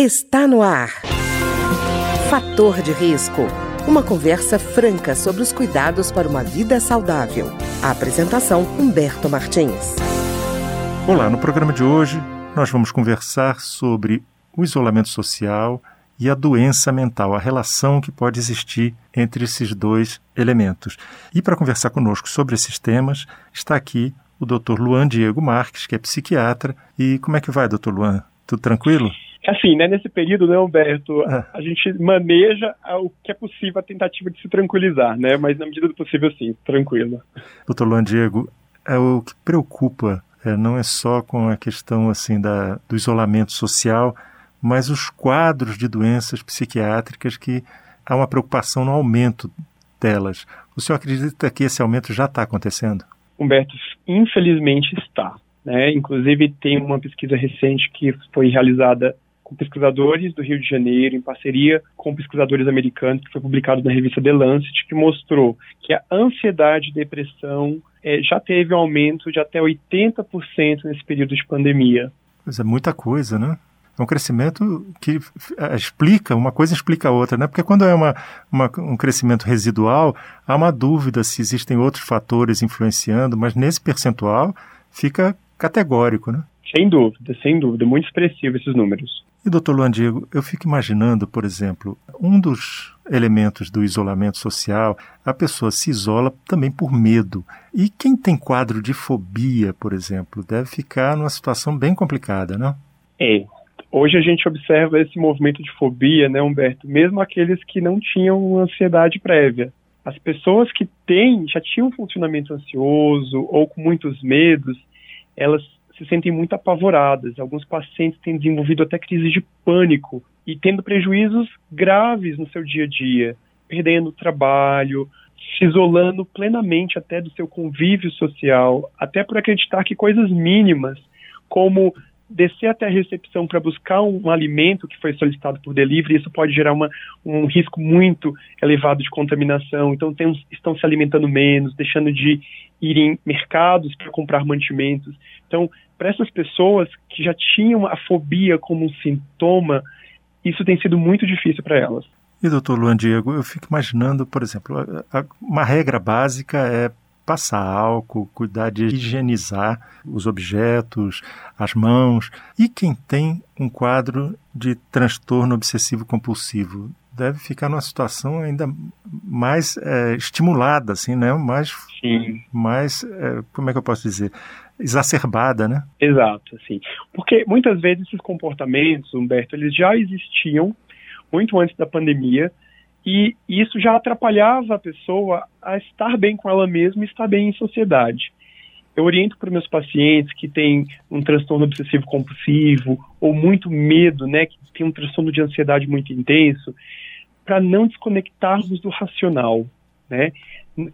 Está no ar. Fator de risco. Uma conversa franca sobre os cuidados para uma vida saudável. A apresentação Humberto Martins. Olá, no programa de hoje nós vamos conversar sobre o isolamento social e a doença mental, a relação que pode existir entre esses dois elementos. E para conversar conosco sobre esses temas, está aqui o Dr. Luan Diego Marques, que é psiquiatra. E como é que vai, Dr. Luan? Tudo tranquilo? Assim, né, nesse período, né, Humberto, ah. a gente maneja o que é possível a tentativa de se tranquilizar, né, mas na medida do possível, sim, tranquilo. Doutor Luan Diego, é o que preocupa é, não é só com a questão assim da, do isolamento social, mas os quadros de doenças psiquiátricas que há uma preocupação no aumento delas. O senhor acredita que esse aumento já está acontecendo? Humberto, infelizmente está. Né? Inclusive, tem uma pesquisa recente que foi realizada com pesquisadores do Rio de Janeiro, em parceria com pesquisadores americanos, que foi publicado na revista The Lancet, que mostrou que a ansiedade e depressão é, já teve um aumento de até 80% nesse período de pandemia. Mas é muita coisa, né? É um crescimento que é, explica, uma coisa explica a outra, né? Porque quando é uma, uma, um crescimento residual, há uma dúvida se existem outros fatores influenciando, mas nesse percentual fica categórico, né? Sem dúvida, sem dúvida, muito expressivo esses números. E, doutor Luan Diego, eu fico imaginando, por exemplo, um dos elementos do isolamento social, a pessoa se isola também por medo. E quem tem quadro de fobia, por exemplo, deve ficar numa situação bem complicada, não? É, Hoje a gente observa esse movimento de fobia, né, Humberto? Mesmo aqueles que não tinham ansiedade prévia. As pessoas que têm, já tinham um funcionamento ansioso ou com muitos medos, elas se sentem muito apavoradas. Alguns pacientes têm desenvolvido até crise de pânico e tendo prejuízos graves no seu dia a dia, perdendo o trabalho, se isolando plenamente até do seu convívio social, até por acreditar que coisas mínimas, como descer até a recepção para buscar um, um, alimento que foi solicitado por delivery, isso pode gerar uma, um risco muito elevado de contaminação. Então, tem, estão se alimentando menos, deixando de ir em mercados para comprar mantimentos. Então, para essas pessoas que já tinham a fobia como um sintoma, isso tem sido muito difícil para elas. E, doutor Luan Diego, eu fico imaginando, por exemplo, uma regra básica é passar álcool, cuidar de higienizar os objetos, as mãos. E quem tem um quadro de transtorno obsessivo compulsivo deve ficar numa situação ainda mais é, estimulada, assim, né? Mais, Sim. mais é, como é que eu posso dizer? Exacerbada, né? Exato, assim. Porque muitas vezes esses comportamentos, Humberto, eles já existiam muito antes da pandemia, e isso já atrapalhava a pessoa a estar bem com ela mesma e estar bem em sociedade. Eu oriento para meus pacientes que têm um transtorno obsessivo compulsivo ou muito medo, né, que tem um transtorno de ansiedade muito intenso, para não desconectarmos do racional, né?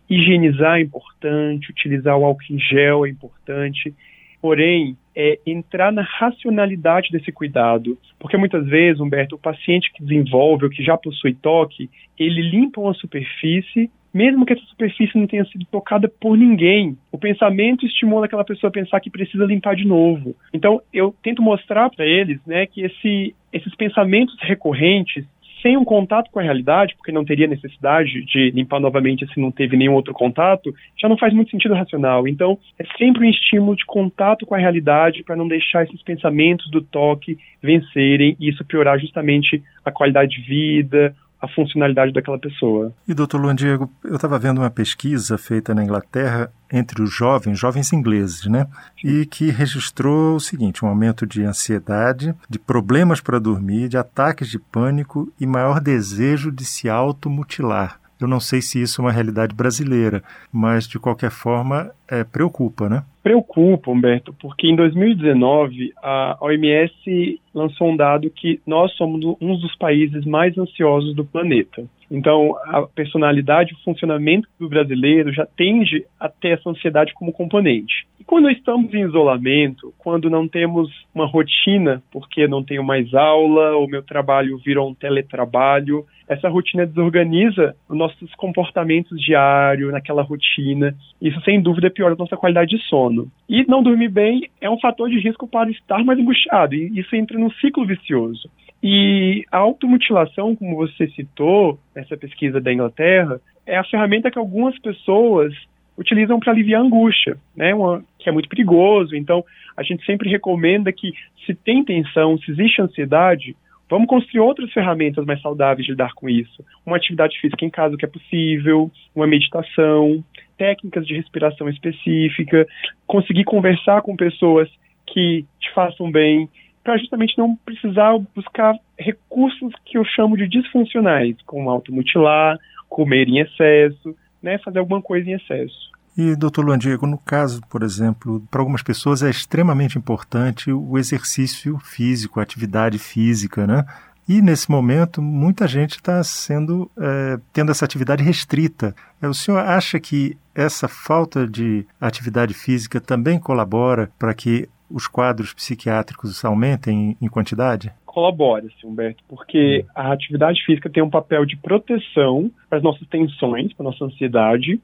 Higienizar é importante, utilizar o álcool em gel é importante, porém, é entrar na racionalidade desse cuidado. Porque muitas vezes, Humberto, o paciente que desenvolve ou que já possui toque, ele limpa uma superfície, mesmo que essa superfície não tenha sido tocada por ninguém. O pensamento estimula aquela pessoa a pensar que precisa limpar de novo. Então, eu tento mostrar para eles né, que esse, esses pensamentos recorrentes sem um contato com a realidade, porque não teria necessidade de limpar novamente se não teve nenhum outro contato, já não faz muito sentido racional. Então, é sempre um estímulo de contato com a realidade para não deixar esses pensamentos do toque vencerem e isso piorar justamente a qualidade de vida, a funcionalidade daquela pessoa. E, doutor Luan Diego, eu estava vendo uma pesquisa feita na Inglaterra entre os jovens, jovens ingleses, né? E que registrou o seguinte: um aumento de ansiedade, de problemas para dormir, de ataques de pânico e maior desejo de se automutilar. Eu não sei se isso é uma realidade brasileira, mas de qualquer forma é, preocupa, né? Preocupa, Humberto, porque em 2019 a OMS lançou um dado que nós somos um dos países mais ansiosos do planeta. Então, a personalidade o funcionamento do brasileiro já tende a ter essa ansiedade como componente. E quando estamos em isolamento, quando não temos uma rotina, porque não tenho mais aula, ou meu trabalho virou um teletrabalho, essa rotina desorganiza os nossos comportamentos diários, naquela rotina. Isso, sem dúvida, piora a nossa qualidade de sono. E não dormir bem é um fator de risco para estar mais angustiado, e isso entra num ciclo vicioso. E a automutilação, como você citou, nessa pesquisa da Inglaterra, é a ferramenta que algumas pessoas utilizam para aliviar a angústia, né? Uma, que é muito perigoso. Então, a gente sempre recomenda que, se tem tensão, se existe ansiedade, vamos construir outras ferramentas mais saudáveis de lidar com isso. Uma atividade física em casa que é possível, uma meditação, técnicas de respiração específica, conseguir conversar com pessoas que te façam bem, para justamente não precisar buscar recursos que eu chamo de disfuncionais, como automutilar, comer em excesso, né, fazer alguma coisa em excesso. E, doutor Luan Diego, no caso, por exemplo, para algumas pessoas é extremamente importante o exercício físico, a atividade física, né? E nesse momento, muita gente está sendo é, tendo essa atividade restrita. É, o senhor acha que essa falta de atividade física também colabora para que os quadros psiquiátricos aumentem em quantidade? colabora, assim, Humberto, porque a atividade física tem um papel de proteção para as nossas tensões, para a nossa ansiedade,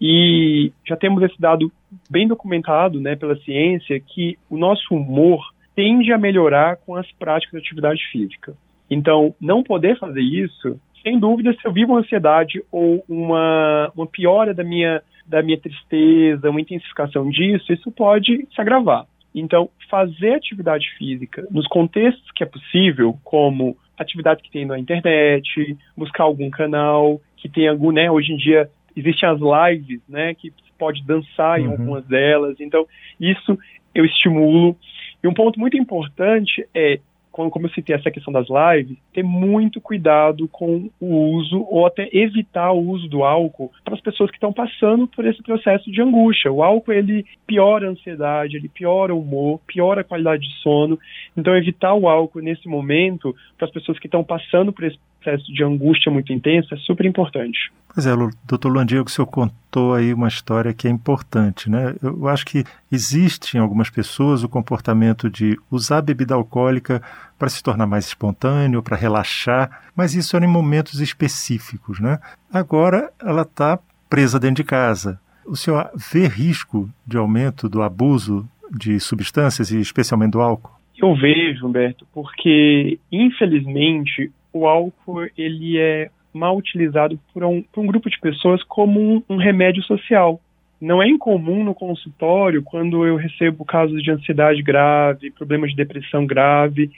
e já temos esse dado bem documentado né, pela ciência que o nosso humor tende a melhorar com as práticas de atividade física. Então, não poder fazer isso, sem dúvida, se eu vivo uma ansiedade ou uma, uma piora da minha, da minha tristeza, uma intensificação disso, isso pode se agravar. Então, fazer atividade física nos contextos que é possível, como atividades que tem na internet, buscar algum canal que tem algum, né, hoje em dia existem as lives, né, que pode dançar em uhum. algumas delas. Então, isso eu estimulo. E um ponto muito importante é como eu citei essa questão das lives, ter muito cuidado com o uso ou até evitar o uso do álcool para as pessoas que estão passando por esse processo de angústia. O álcool ele piora a ansiedade, ele piora o humor, piora a qualidade de sono. Então evitar o álcool nesse momento para as pessoas que estão passando por esse processo de angústia muito intensa é super importante. Pois é, doutor Luan Diego, o senhor contou aí uma história que é importante, né? Eu acho que existe em algumas pessoas o comportamento de usar bebida alcoólica para se tornar mais espontâneo, para relaxar, mas isso era em momentos específicos, né? Agora ela está presa dentro de casa. O senhor vê risco de aumento do abuso de substâncias e especialmente do álcool? Eu vejo, Humberto, porque infelizmente o álcool ele é mal utilizado por um, por um grupo de pessoas como um, um remédio social. Não é incomum no consultório, quando eu recebo casos de ansiedade grave, problemas de depressão grave,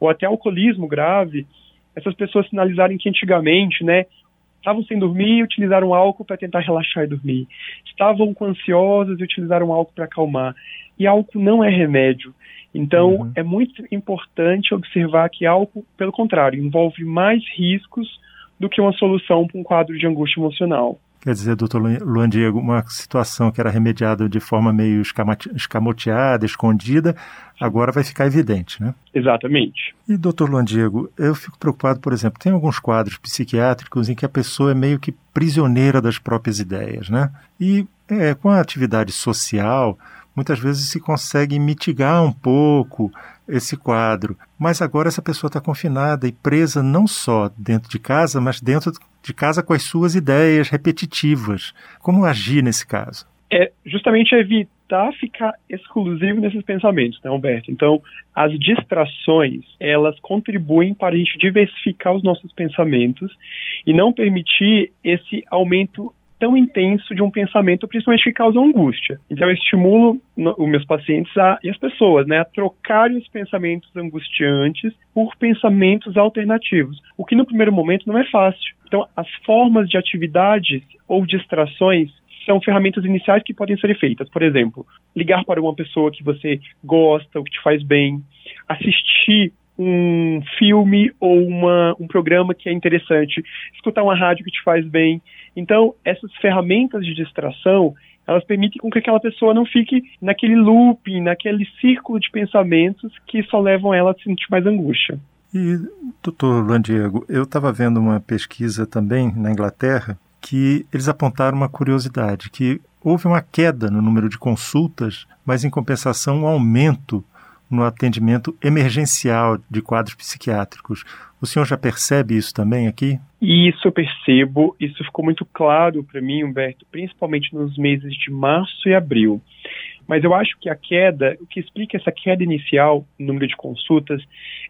ou até alcoolismo grave, essas pessoas sinalizarem que antigamente, né, estavam sem dormir e utilizaram álcool para tentar relaxar e dormir. Estavam ansiosas e utilizaram álcool para acalmar. E álcool não é remédio. Então, uhum. é muito importante observar que álcool, pelo contrário, envolve mais riscos do que uma solução para um quadro de angústia emocional. Quer dizer, doutor Luan Diego, uma situação que era remediada de forma meio escamoteada, escondida, agora vai ficar evidente, né? Exatamente. E, doutor Luan Diego, eu fico preocupado, por exemplo, tem alguns quadros psiquiátricos em que a pessoa é meio que prisioneira das próprias ideias, né? E é, com a atividade social, muitas vezes se consegue mitigar um pouco esse quadro. Mas agora essa pessoa está confinada e presa não só dentro de casa, mas dentro de casa com as suas ideias repetitivas. Como agir nesse caso? É justamente evitar ficar exclusivo nesses pensamentos, né, Humberto? Então, as distrações, elas contribuem para a gente diversificar os nossos pensamentos e não permitir esse aumento tão intenso de um pensamento, principalmente que causa angústia. Então eu estimulo os meus pacientes a, e as pessoas né, a trocarem os pensamentos angustiantes por pensamentos alternativos, o que no primeiro momento não é fácil. Então as formas de atividades ou distrações são ferramentas iniciais que podem ser feitas. Por exemplo, ligar para uma pessoa que você gosta, ou que te faz bem, assistir um filme ou uma, um programa que é interessante, escutar uma rádio que te faz bem. Então, essas ferramentas de distração, elas permitem com que aquela pessoa não fique naquele looping, naquele círculo de pensamentos que só levam ela a sentir mais angústia. E, doutor Luan Diego, eu estava vendo uma pesquisa também na Inglaterra que eles apontaram uma curiosidade, que houve uma queda no número de consultas, mas em compensação um aumento no atendimento emergencial de quadros psiquiátricos. O senhor já percebe isso também aqui? Isso eu percebo, isso ficou muito claro para mim, Humberto, principalmente nos meses de março e abril. Mas eu acho que a queda, o que explica essa queda inicial no número de consultas,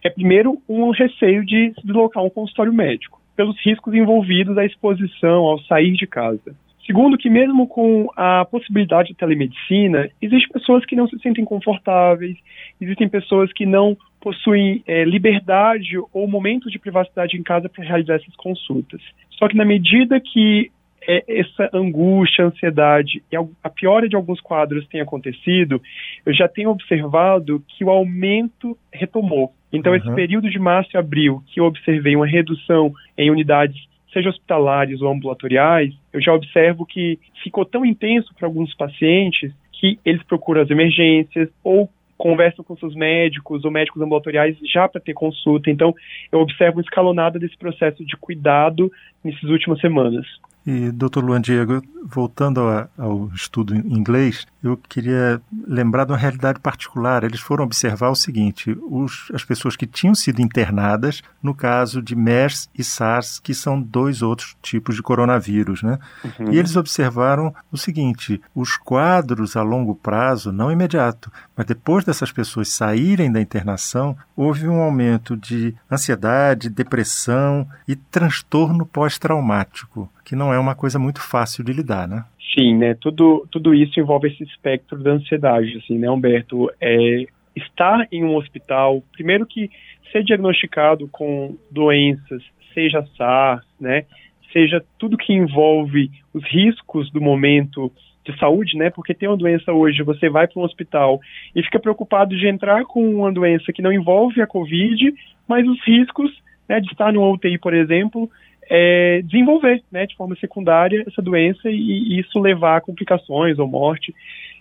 é primeiro um receio de se deslocar um consultório médico, pelos riscos envolvidos à exposição ao sair de casa. Segundo, que mesmo com a possibilidade de telemedicina, existem pessoas que não se sentem confortáveis, existem pessoas que não possuem é, liberdade ou momentos de privacidade em casa para realizar essas consultas. Só que na medida que é, essa angústia, ansiedade e a piora de alguns quadros tem acontecido, eu já tenho observado que o aumento retomou. Então, uhum. esse período de março e abril, que eu observei uma redução em unidades seja hospitalares ou ambulatoriais, eu já observo que ficou tão intenso para alguns pacientes que eles procuram as emergências ou conversam com seus médicos ou médicos ambulatoriais já para ter consulta. Então, eu observo escalonada desse processo de cuidado nessas últimas semanas. E, doutor Luan Diego, voltando ao, ao estudo em inglês, eu queria lembrar de uma realidade particular. Eles foram observar o seguinte: os, as pessoas que tinham sido internadas, no caso de MERS e SARS, que são dois outros tipos de coronavírus, né? Uhum. E eles observaram o seguinte: os quadros a longo prazo, não imediato, mas depois dessas pessoas saírem da internação, houve um aumento de ansiedade, depressão e transtorno pós-traumático que não é uma coisa muito fácil de lidar, né? Sim, né? Tudo, tudo isso envolve esse espectro da ansiedade, assim, né, Humberto? É, estar em um hospital, primeiro que ser diagnosticado com doenças, seja SARS, né? Seja tudo que envolve os riscos do momento de saúde, né? Porque tem uma doença hoje, você vai para um hospital e fica preocupado de entrar com uma doença que não envolve a Covid, mas os riscos né, de estar no UTI, por exemplo, é, desenvolver, né, de forma secundária, essa doença e, e isso levar a complicações ou morte.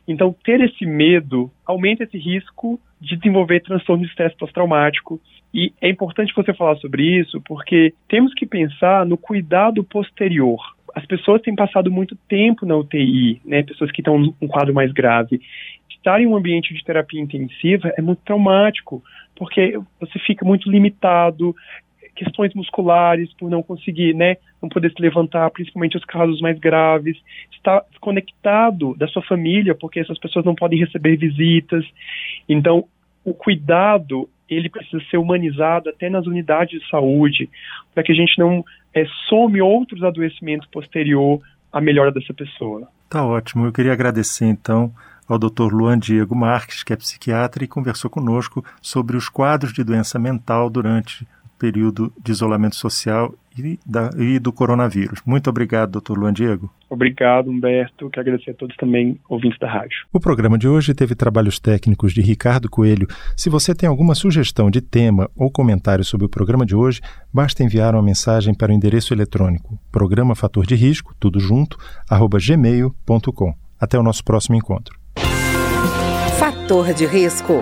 Então, ter esse medo aumenta esse risco de desenvolver transtorno de estresse pós-traumático. E é importante você falar sobre isso, porque temos que pensar no cuidado posterior. As pessoas têm passado muito tempo na UTI, né, pessoas que estão num quadro mais grave. Estar em um ambiente de terapia intensiva é muito traumático, porque você fica muito limitado, questões musculares, por não conseguir, né, não poder se levantar, principalmente os casos mais graves, está desconectado da sua família, porque essas pessoas não podem receber visitas. Então, o cuidado ele precisa ser humanizado até nas unidades de saúde, para que a gente não é, some outros adoecimentos posterior à melhora dessa pessoa. Tá ótimo. Eu queria agradecer então ao Dr. Luan Diego Marques, que é psiquiatra e conversou conosco sobre os quadros de doença mental durante período de isolamento social e, da, e do coronavírus. Muito obrigado, doutor Luan Diego. Obrigado, Humberto. Quero agradecer a todos também, ouvintes da rádio. O programa de hoje teve trabalhos técnicos de Ricardo Coelho. Se você tem alguma sugestão de tema ou comentário sobre o programa de hoje, basta enviar uma mensagem para o endereço eletrônico programa fator de risco, tudo junto, arroba gmail.com. Até o nosso próximo encontro. Fator de risco